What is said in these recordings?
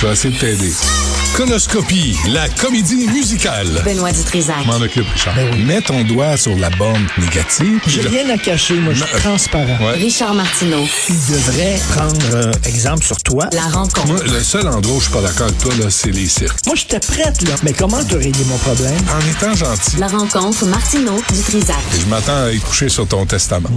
Je vais essayer de t'aider. Conoscopie, la comédie musicale. Benoît Dutrisac. M'en occupe, Richard. Mets ton doigt sur la borne négative. J'ai rien à cacher, moi, je suis transparent. Ouais. Richard Martineau. Il devrait prendre euh, exemple sur toi. La rencontre. Moi, le seul endroit où je suis pas d'accord avec toi, là, c'est les cirques. Moi, j'étais prête, là. Mais comment te régler mon problème? En étant gentil, La rencontre Martineau Dutrisac. je m'attends à y coucher sur ton testament.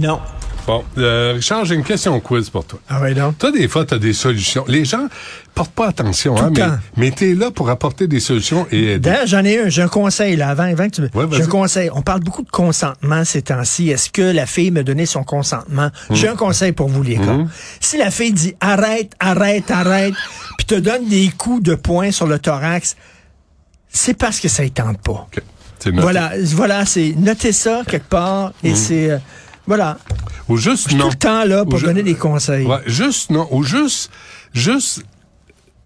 Non. Bon, euh, Richard, j'ai une question quiz pour toi. Ah ouais, donc? Toi, des fois, tu as des solutions. Les gens portent pas attention, hein, le mais, temps. mais tu es là pour apporter des solutions et aider. D'ailleurs, j'en ai un, j'ai un conseil, là, avant, avant que tu me... Ouais, j'ai un conseil. On parle beaucoup de consentement ces temps-ci. Est-ce que la fille me donnait son consentement? Mmh. J'ai un conseil pour vous, les gars. Si la fille dit arrête, arrête, arrête, puis te donne des coups de poing sur le thorax, c'est parce que ça ne tente pas. OK. C'est noté. Voilà, voilà, c'est notez ça quelque part et c'est euh, voilà, Ou juste je suis non. tout le temps là pour donner des conseils. Ouais, juste non. Ou juste, juste.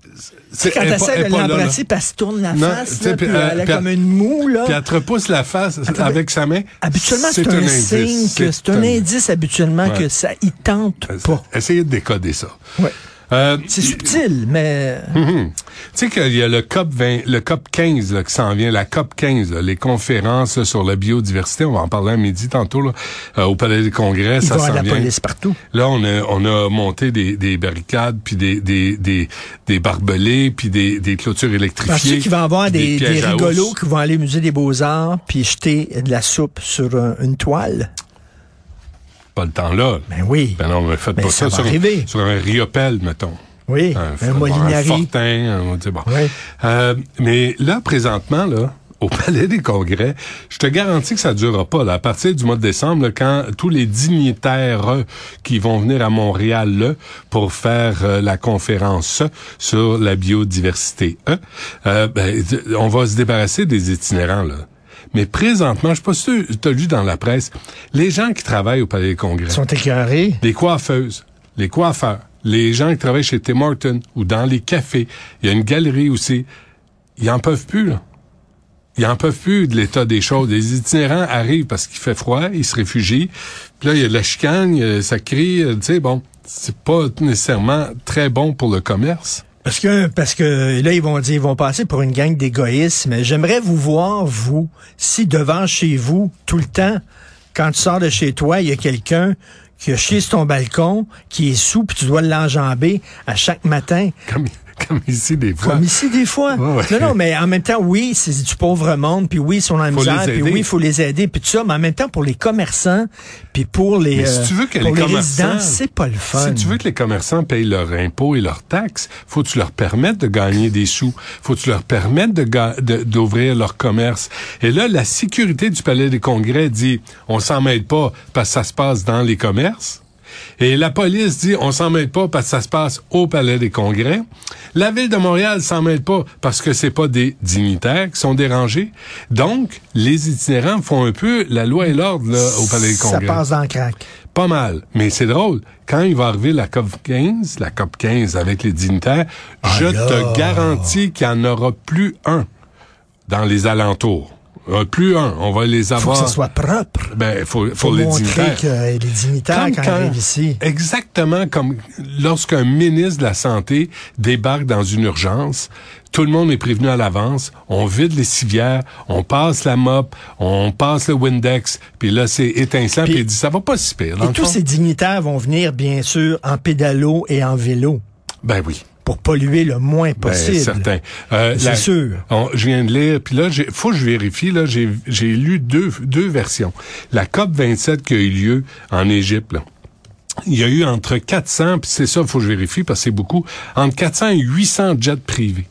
Tu sais, quand est t'essaies de est l'embrasser, elle se tourne la Non, face, là, puis, elle a puis comme une moue, là. Puis elle te repousse la face avec sa main. Habituellement, c'est un signe c'est un indice habituellement Ouais. que ça y tente pas. Essayez de décoder ça. Ouais. Euh, C'est subtil, mais Mhm. Tu sais qu'il y a le COP 20, le COP 15 là, qui s'en vient, la COP 15, là, les conférences sur la biodiversité, on va en parler à midi tantôt là, euh, au Palais des Congrès, il ça s'en la vient. police partout. Là, on a, on a monté des, des barricades, puis des, des, des, des barbelés, puis des, des clôtures électrifiées. Penses-tu qu'il va y avoir des, des rigolos qui vont aller au musée des beaux-arts puis jeter de la soupe sur euh, une toile? Pas le temps là. Ben oui. Ben non, mais faites Ben, pas ça sur, un riopelle, mettons. Oui, Un, un Molinari. fortin, un- tu sais, bon. Oui. Euh, mais là, présentement, là, au Palais des Congrès, je te garantis que ça durera pas. Là. À partir du mois de décembre, là, quand tous les dignitaires euh, qui vont venir à Montréal là, pour faire euh, la conférence sur la biodiversité, euh, euh, ben, on va se débarrasser des itinérants. Là. Mais présentement, je sais pas si tu as lu dans la presse, les gens qui travaillent au Palais des Congrès, sont écœurés. les coiffeuses, les coiffeurs, les gens qui travaillent chez Tim Hortons ou dans les cafés, il y a une galerie aussi, ils en peuvent plus, là. Ils en peuvent plus de l'état des choses. Les itinérants arrivent parce qu'il fait froid, ils se réfugient. Puis là, il y a de la chicane, ça crie, euh, tu sais, bon, c'est pas nécessairement très bon pour le commerce. Parce que parce que là ils vont dire ils vont passer pour une gang d'égoïstes, mais j'aimerais vous voir vous si devant chez vous tout le temps quand tu sors de chez toi, il y a quelqu'un qui a chié sur ton balcon, qui est sous puis tu dois l'enjamber à chaque matin. Comme, comme ici, des fois. Comme ici, des fois. Ouais, ouais. Non, non, mais en même temps, oui, c'est du pauvre monde, puis oui, ils sont dans la Faut misère, puis oui, il faut les aider, puis tout ça, mais en même temps, pour les commerçants, puis pour les, Mais si euh, tu veux que pour les résidents, c'est pas le fun. Si tu veux que les commerçants payent leurs impôts et leurs taxes, faut que tu leur permettes de gagner des sous. Faut que tu leur permettes de ga- de- d'ouvrir leur commerce. Et là, la sécurité du Palais des Congrès dit, on s'en mêle pas parce que ça se passe dans les commerces. Et la police dit, on s'en mêle pas parce que ça se passe au Palais des Congrès. La ville de Montréal s'en mêle pas parce que c'est pas des dignitaires qui sont dérangés. Donc, les itinérants font un peu la loi et l'ordre au Palais des Ça Congrès. passe dans le crack. Pas mal. Mais c'est drôle. Quand il va arriver la COP 15, la COP 15 avec les dignitaires, je Ah te garantis qu'il n'y en aura plus un dans les alentours. Euh, plus un. On va les Faut avoir. que ça soit propre. Ben, faut, faut Faut les montrer dignitaires. que les dignitaires, Comme quand, ils ici, Exactement comme lorsqu'un ministre de la Santé débarque dans une urgence, tout le monde est prévenu à l'avance, on vide les civières, on passe la mop, on passe le Windex, puis là c'est étincelant, puis, Puis- il dit ça va pas si pire. dans et tous fond. ces dignitaires vont venir, bien sûr, en pédalo et en vélo Ben oui. Pour polluer le moins Ben, possible. certain. Euh, C'est la- sûr. on- je viens de lire, puis là, j'ai- faut que je vérifie. Là, j'ai j'ai lu deux, deux versions. La COP 27 qui a eu lieu en Égypte. Là. Il y a eu entre 400, puis c'est ça, faut que je vérifie parce que c'est beaucoup, entre 400 et 800 jets privés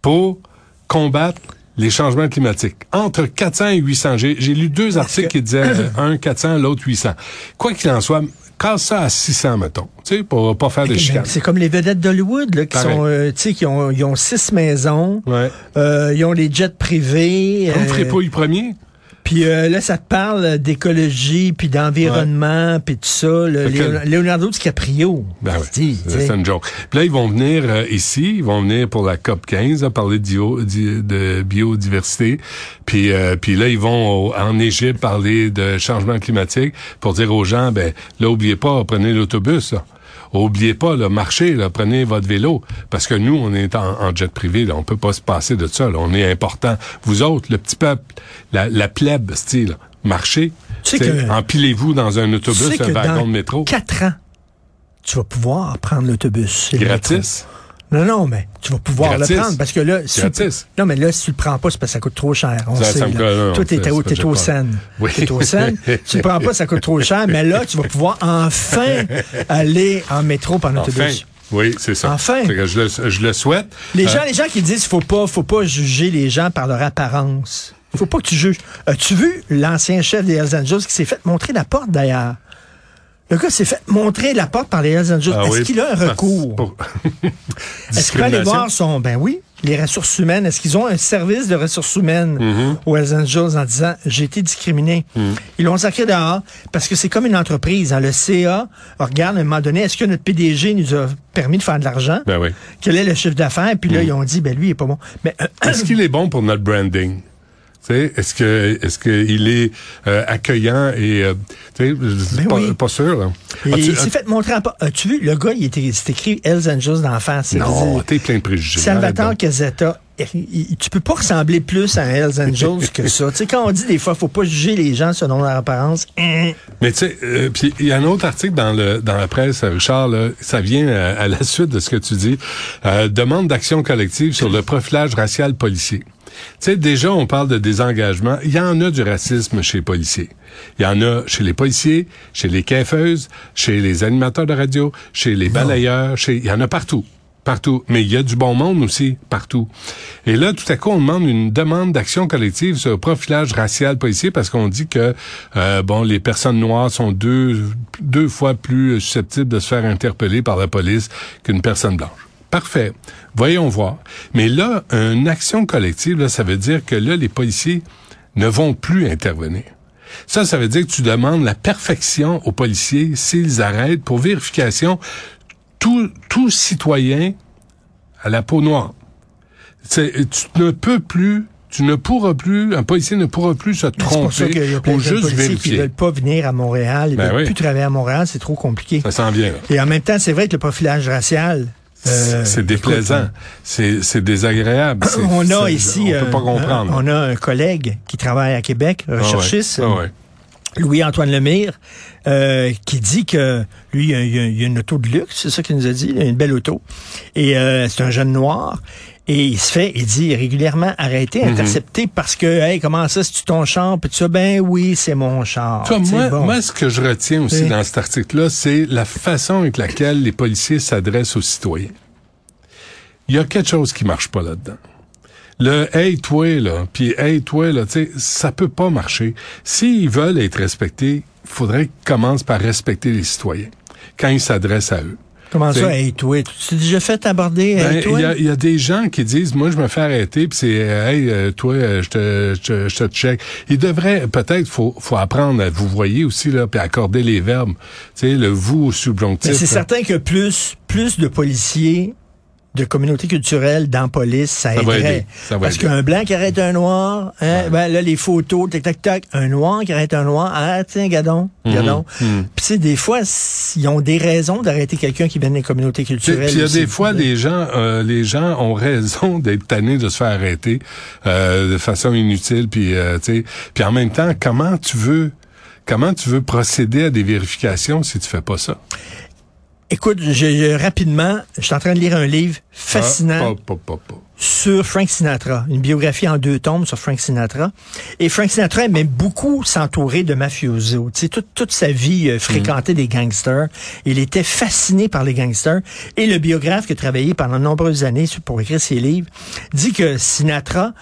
pour combattre les changements climatiques. Entre 400 et 800. J'ai j'ai lu deux articles qui disaient euh, un 400, l'autre 800. Quoi qu'il en soit, casse ça à 600, mettons, tu sais, pour pas faire de Mais chicanes. C'est comme les vedettes d'Hollywood, là, qui Pareil. sont, euh, tu sais, qui ont, ils ont six maisons, Ouais. euh, ils ont les jets privés. Comme euh, Frépouille premier. Puis euh, là, ça parle d'écologie, puis d'environnement, puis tout ça. Le, que- Leonardo DiCaprio. Ben ouais, sais. c'est une joke. Puis là, ils vont venir euh, ici, ils vont venir pour la COP 15, là, parler de, biodiversité. Puis, euh, puis là, ils vont au- en Égypte parler de changement climatique pour dire aux gens, ben là, oubliez pas, prenez l'autobus. Oubliez pas, là, marchez, là, prenez votre vélo. Parce que nous, on est en, en jet privé, là, on peut pas se passer de ça. Là, on est important. Vous autres, le petit peuple, la, la plèbe, style, marchez. Tu sais T'sais, que- Empilez-vous dans un Tu autobus, sais un wagon de métro. quatre ans, tu vas pouvoir prendre l'autobus. le. Gratis. Non, non, mais tu vas pouvoir Gratis. le prendre parce que là, si tu- non, mais là, si tu le prends pas, c'est parce que ça coûte trop cher. On Ça, sait, ça me là. non, Toi, t'es au, t'es au. Oui. T'es au tu le prends pas, ça coûte trop cher, mais là, tu vas pouvoir enfin aller en métro par en Enfin. autobus. Oui, c'est ça. Enfin. Fait que je, le, je le souhaite. Les Euh, gens, les gens qui disent faut pas, faut pas juger les gens par leur apparence. Faut pas que tu juges. As-tu vu l'ancien chef des Hells Angels qui s'est fait montrer la porte d'ailleurs? Le gars s'est fait montrer la porte par les Hells Angels. ah Est-ce oui, qu'il a un parce- recours? pour- Est-ce qu'il peut aller voir son... Ben oui, les ressources humaines. Est-ce qu'ils ont un service de ressources humaines Mm-hmm. aux Hells Angels en disant j'ai été discriminé? Mm. Ils l'ont sacré dehors parce que c'est comme une entreprise. hein. Le CA regarde à un moment donné, est-ce que notre PDG nous a permis de faire de l'argent? Ben oui. Quel est le chiffre d'affaires? Puis Mm. là, ils ont dit, ben lui, il est pas bon. Mais euh, Est-ce qu'il est bon pour notre branding? Est-ce que est-ce qu'il est euh, accueillant et euh, tu sais, Ben pas, oui. pas sûr. As-tu- il s'est fait montrer en pas. As-tu vu, le gars, il était, c'est écrit Hells Angels d'en face. Non, t'es plein de préjugés. Salvatore donc. Casetta, tu peux pas ressembler plus à Hells Angels que ça. tu sais, quand on dit des fois, faut pas juger les gens selon leur apparence. hein. Mais tu sais, euh, puis il y a un autre article dans le dans la presse, Richard, là, ça vient à la suite de ce que tu dis. Euh, demande d'action collective sur le profilage racial policier. Tu sais, déjà, on parle de désengagement. Il y en a du racisme chez les policiers. Il y en a chez les policiers, chez les caifeuses, chez les animateurs de radio, chez les balayeurs, chez... il y en a partout. Partout. Mais il y a du bon monde aussi, partout. Et là, tout à coup, on demande une demande d'action collective sur le profilage racial policier parce qu'on dit que, euh, bon, les personnes noires sont deux, deux fois plus susceptibles de se faire interpeller par la police qu'une personne blanche. Parfait. Voyons voir. Mais là, une action collective, là, ça veut dire que là, les policiers ne vont plus intervenir. Ça, ça veut dire que tu demandes la perfection aux policiers s'ils arrêtent pour vérification tout, tout citoyen à la peau noire. Tu ne peux plus, tu ne pourras plus, un policier ne pourra plus se qu'il y tromper a plein ou de juste policiers qui veulent pas venir à Montréal. Ils Ben veulent oui. plus travailler à Montréal. C'est trop compliqué. Ça s'en vient. là. Et en même temps, c'est vrai que le profilage racial. Euh, c'est déplaisant, c'est c'est désagréable. On a ici, on peut pas euh, comprendre. on a un collègue qui travaille à Québec, Ah ouais. recherchiste, Ah ouais. Louis-Antoine Lemire, euh, qui dit que lui, il a, il a- une auto de luxe, c'est ça qu'il nous a dit, une belle auto. Et euh, c'est un jeune noir. Et il se fait, il dit régulièrement arrêté, Mhm. intercepté parce que, hey, comment ça, c'est ton char? Puis tu sais, ben oui, c'est mon char. Moi, bon. moi, ce que je retiens aussi Oui. dans cet article-là, c'est la façon avec laquelle les policiers s'adressent aux citoyens. Il y a quelque chose qui marche pas là-dedans. Le hey toi là, puis hey toi là, tu sais, ça peut pas marcher. S'ils veulent être respectés, il faudrait qu'ils commencent par respecter les citoyens quand ils s'adressent à eux. Comment ça, c'est- hey, toi? Tu t'es déjà fait aborder, Ben, hey? Il y, a, il y a des gens qui disent, moi, je me fais arrêter, puis c'est, euh, hey, euh, toi, euh, je te, je te, je te check. Il devrait, peut-être, faut, faut apprendre à vous voyez aussi là, puis accorder les verbes. Tu sais, le vous subjonctif. Mais c'est là. certain que plus, plus de policiers de communauté culturelle dans la police, ça, Ça aiderait. aider. Ça va Parce qu'un blanc qui arrête un noir, hein, ben là, les photos, tac, tac, tac, un noir qui arrête un noir, ah, tiens, gadon, Mhm. gadon. Puis, tu sais, des fois, ils ont des raisons d'arrêter quelqu'un qui vient des communautés culturelles. puis il y a des fois, les gens, euh, les gens ont raison d'être tannés de se faire arrêter euh, de façon inutile. Puis, euh, tu sais, puis en même temps, comment tu veux, comment tu veux procéder à des vérifications si tu fais pas ça? Écoute, je, je- rapidement, je suis en train de lire un livre fascinant. Ah, sur Frank Sinatra, une biographie en deux tomes sur Frank Sinatra. Et Frank Sinatra aimait beaucoup s'entourer de mafiosos. Tu sais, toute, toute sa vie, euh, fréquentait des gangsters. Il était fasciné par les gangsters. Et le biographe qui a travaillé pendant de nombreuses années pour écrire ses livres dit que Sinatra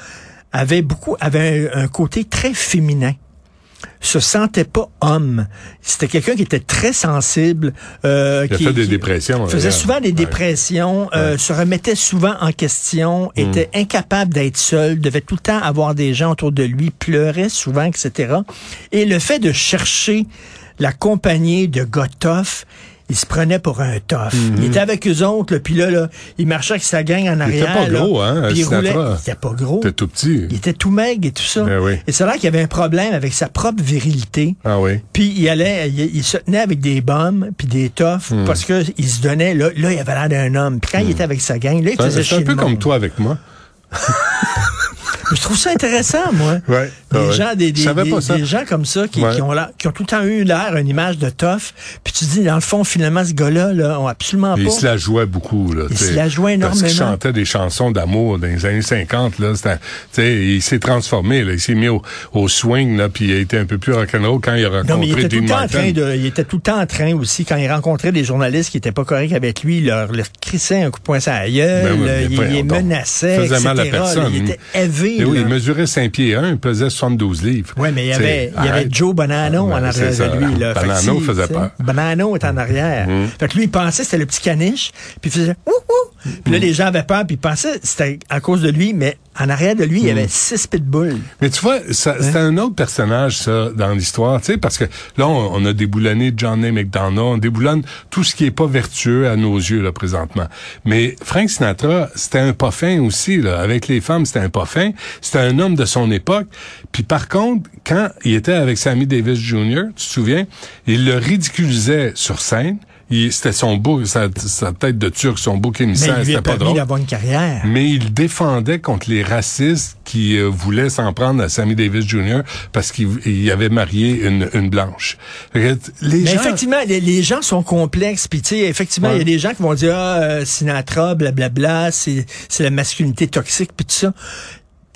avait beaucoup, avait un, un côté très féminin se sentait pas homme. C'était quelqu'un qui était très sensible. Euh, Il a qui, fait des qui dépressions. faisait d'ailleurs. souvent des Ouais. dépressions, euh, se remettait souvent en question, était incapable d'être seul, devait tout le temps avoir des gens autour de lui, pleurait souvent, etc. Et le fait de chercher la compagnie de Gotoff, il se prenait pour un tough. Mhm. Il était avec eux autres, puis là, là, il marchait avec sa gang en était arrière. pas là, gros, hein, puis il roulait. Il était pas gros. T'es tout petit. Il était tout maigre et tout ça. Ben oui. Et c'est là qu'il y avait un problème avec sa propre virilité. Ah oui. Puis il allait, il, il se tenait avec des bombes puis des toffs Hmm. parce que il se donnait, là, là, il avait l'air d'un homme. Puis quand il était avec sa gang, là, il C'est faisait c'est un peu comme toi avec moi. Je trouve ça intéressant, moi. Ouais. Des, Ah ouais. gens, des, des, gens comme ça qui, Ouais. qui ont l'air- qui ont tout le temps eu l'air, une image de tough. Puis tu dis, dans le fond, finalement, ce gars-là, là, on absolument Il pas. se la jouait beaucoup. Là, Il se la jouait Parce qu'il énormément. chantait des chansons d'amour dans les années 50. Là, il s'est transformé. Là, il s'est mis au, au swing, là, puis il a été un peu plus rock'n'roll quand il a rencontré Non, mais il était, tout le temps en train de, il était tout le temps en train aussi, quand il rencontrait des journalistes qui étaient pas corrects avec lui, il leur, leur crissait un coup de poing sur la gueule, Ben oui, il, il les menaçait, Il faisait mal à etc., personne. il était élevé. Mais oui, il mesurait 5 pieds 1, il pesait 72 livres. Oui, mais il y avait, il y avait. Joe Bonanno en arrière ça. de lui. Là. Bonanno si, faisait peur. Bonanno est en arrière. Fait que lui, il pensait que c'était le petit caniche, puis il faisait ouh ouh. Puis là, les gens avaient peur, puis ils pensaient que c'était à cause de lui, mais en arrière de lui, il y avait six pitbulls. Mais tu vois, ça- c'est un autre personnage, ça, dans l'histoire, tu sais, parce que là, on, on a déboulonné John A. McDonough, on déboulonne tout ce qui est pas vertueux à nos yeux, là, présentement. Mais Frank Sinatra, c'était un pas fin aussi, là. Avec les femmes, c'était un pas fin. C'était un homme de son époque. Puis par contre, quand il était avec Sammy Davis Jr., tu te souviens, il le ridiculisait sur scène. C'était son beau, sa, sa tête de turc, son beau émissaire, c'était pas permis drôle. d'avoir une carrière. Mais il défendait contre les racistes qui euh, voulaient s'en prendre à Sammy Davis Jr. parce qu'il il avait marié une, une blanche. Fait que Les Mais gens, effectivement, les, les gens sont complexes. Puis, tu sais, effectivement, il y a des gens qui vont dire, ah, euh, Sinatra, blablabla, c'est c'est la masculinité toxique, puis tout ça.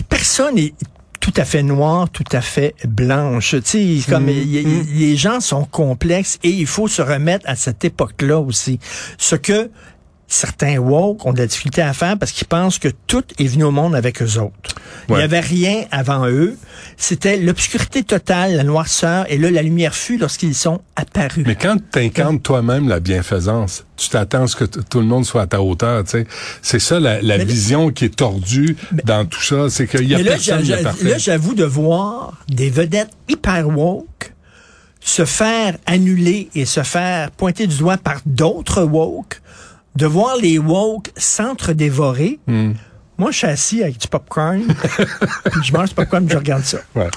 Personne n'est tout à fait noir, tout à fait blanche. Tu sais, comme Mm. y a- les gens sont complexes et il faut se remettre à cette époque-là aussi. Ce que certains woke ont de la difficulté à faire parce qu'ils pensent que tout est venu au monde avec eux autres. Il n'y avait rien avant eux. C'était l'obscurité totale, la noirceur, et là, la lumière fut lorsqu'ils sont apparus. mais quand tu incarnes toi-même la bienfaisance, tu t'attends à ce que tout le monde soit à ta hauteur. tu sais. C'est ça la, vision qui est tordue dans tout ça, c'est qu'il y a Mais là, personne j'a- parfait. là, j'avoue de voir des vedettes hyper woke se faire annuler et se faire pointer du doigt par d'autres woke, de voir les woke s'entre-dévorer. Hmm. Moi, je suis assis avec du popcorn, je mange du popcorn, je regarde ça. Ouais.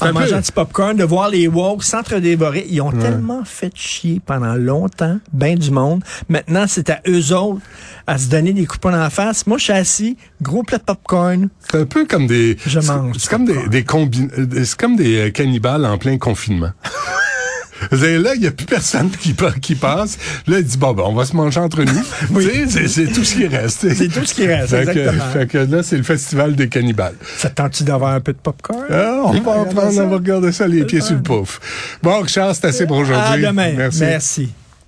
En peu- mangeant du popcorn, de voir les woke s'entre-dévorer. Ils ont tellement fait chier pendant longtemps, ben du monde. Maintenant, c'est à eux autres à se donner des de poing en face. Moi, je suis assis, gros plat de popcorn. C'est un peu comme des. Je mange C'est comme des, des euh, C'est comme des euh, cannibales en plein confinement. C'est là, il n'y a plus personne qui, pa- qui passe. Là, il dit, bon, ben, on va se manger entre nous. Oui. C'est- tout ce qui reste. C'est tout ce qui reste, Fait que- exactement. fait que là, c'est le festival des cannibales. Ça te tente-tu d'avoir un peu de popcorn? Ah, on va en prendre, on va regarder ça les pieds sur le pouf. Bon, Richard, c'est assez pour aujourd'hui. À demain. Merci. Merci.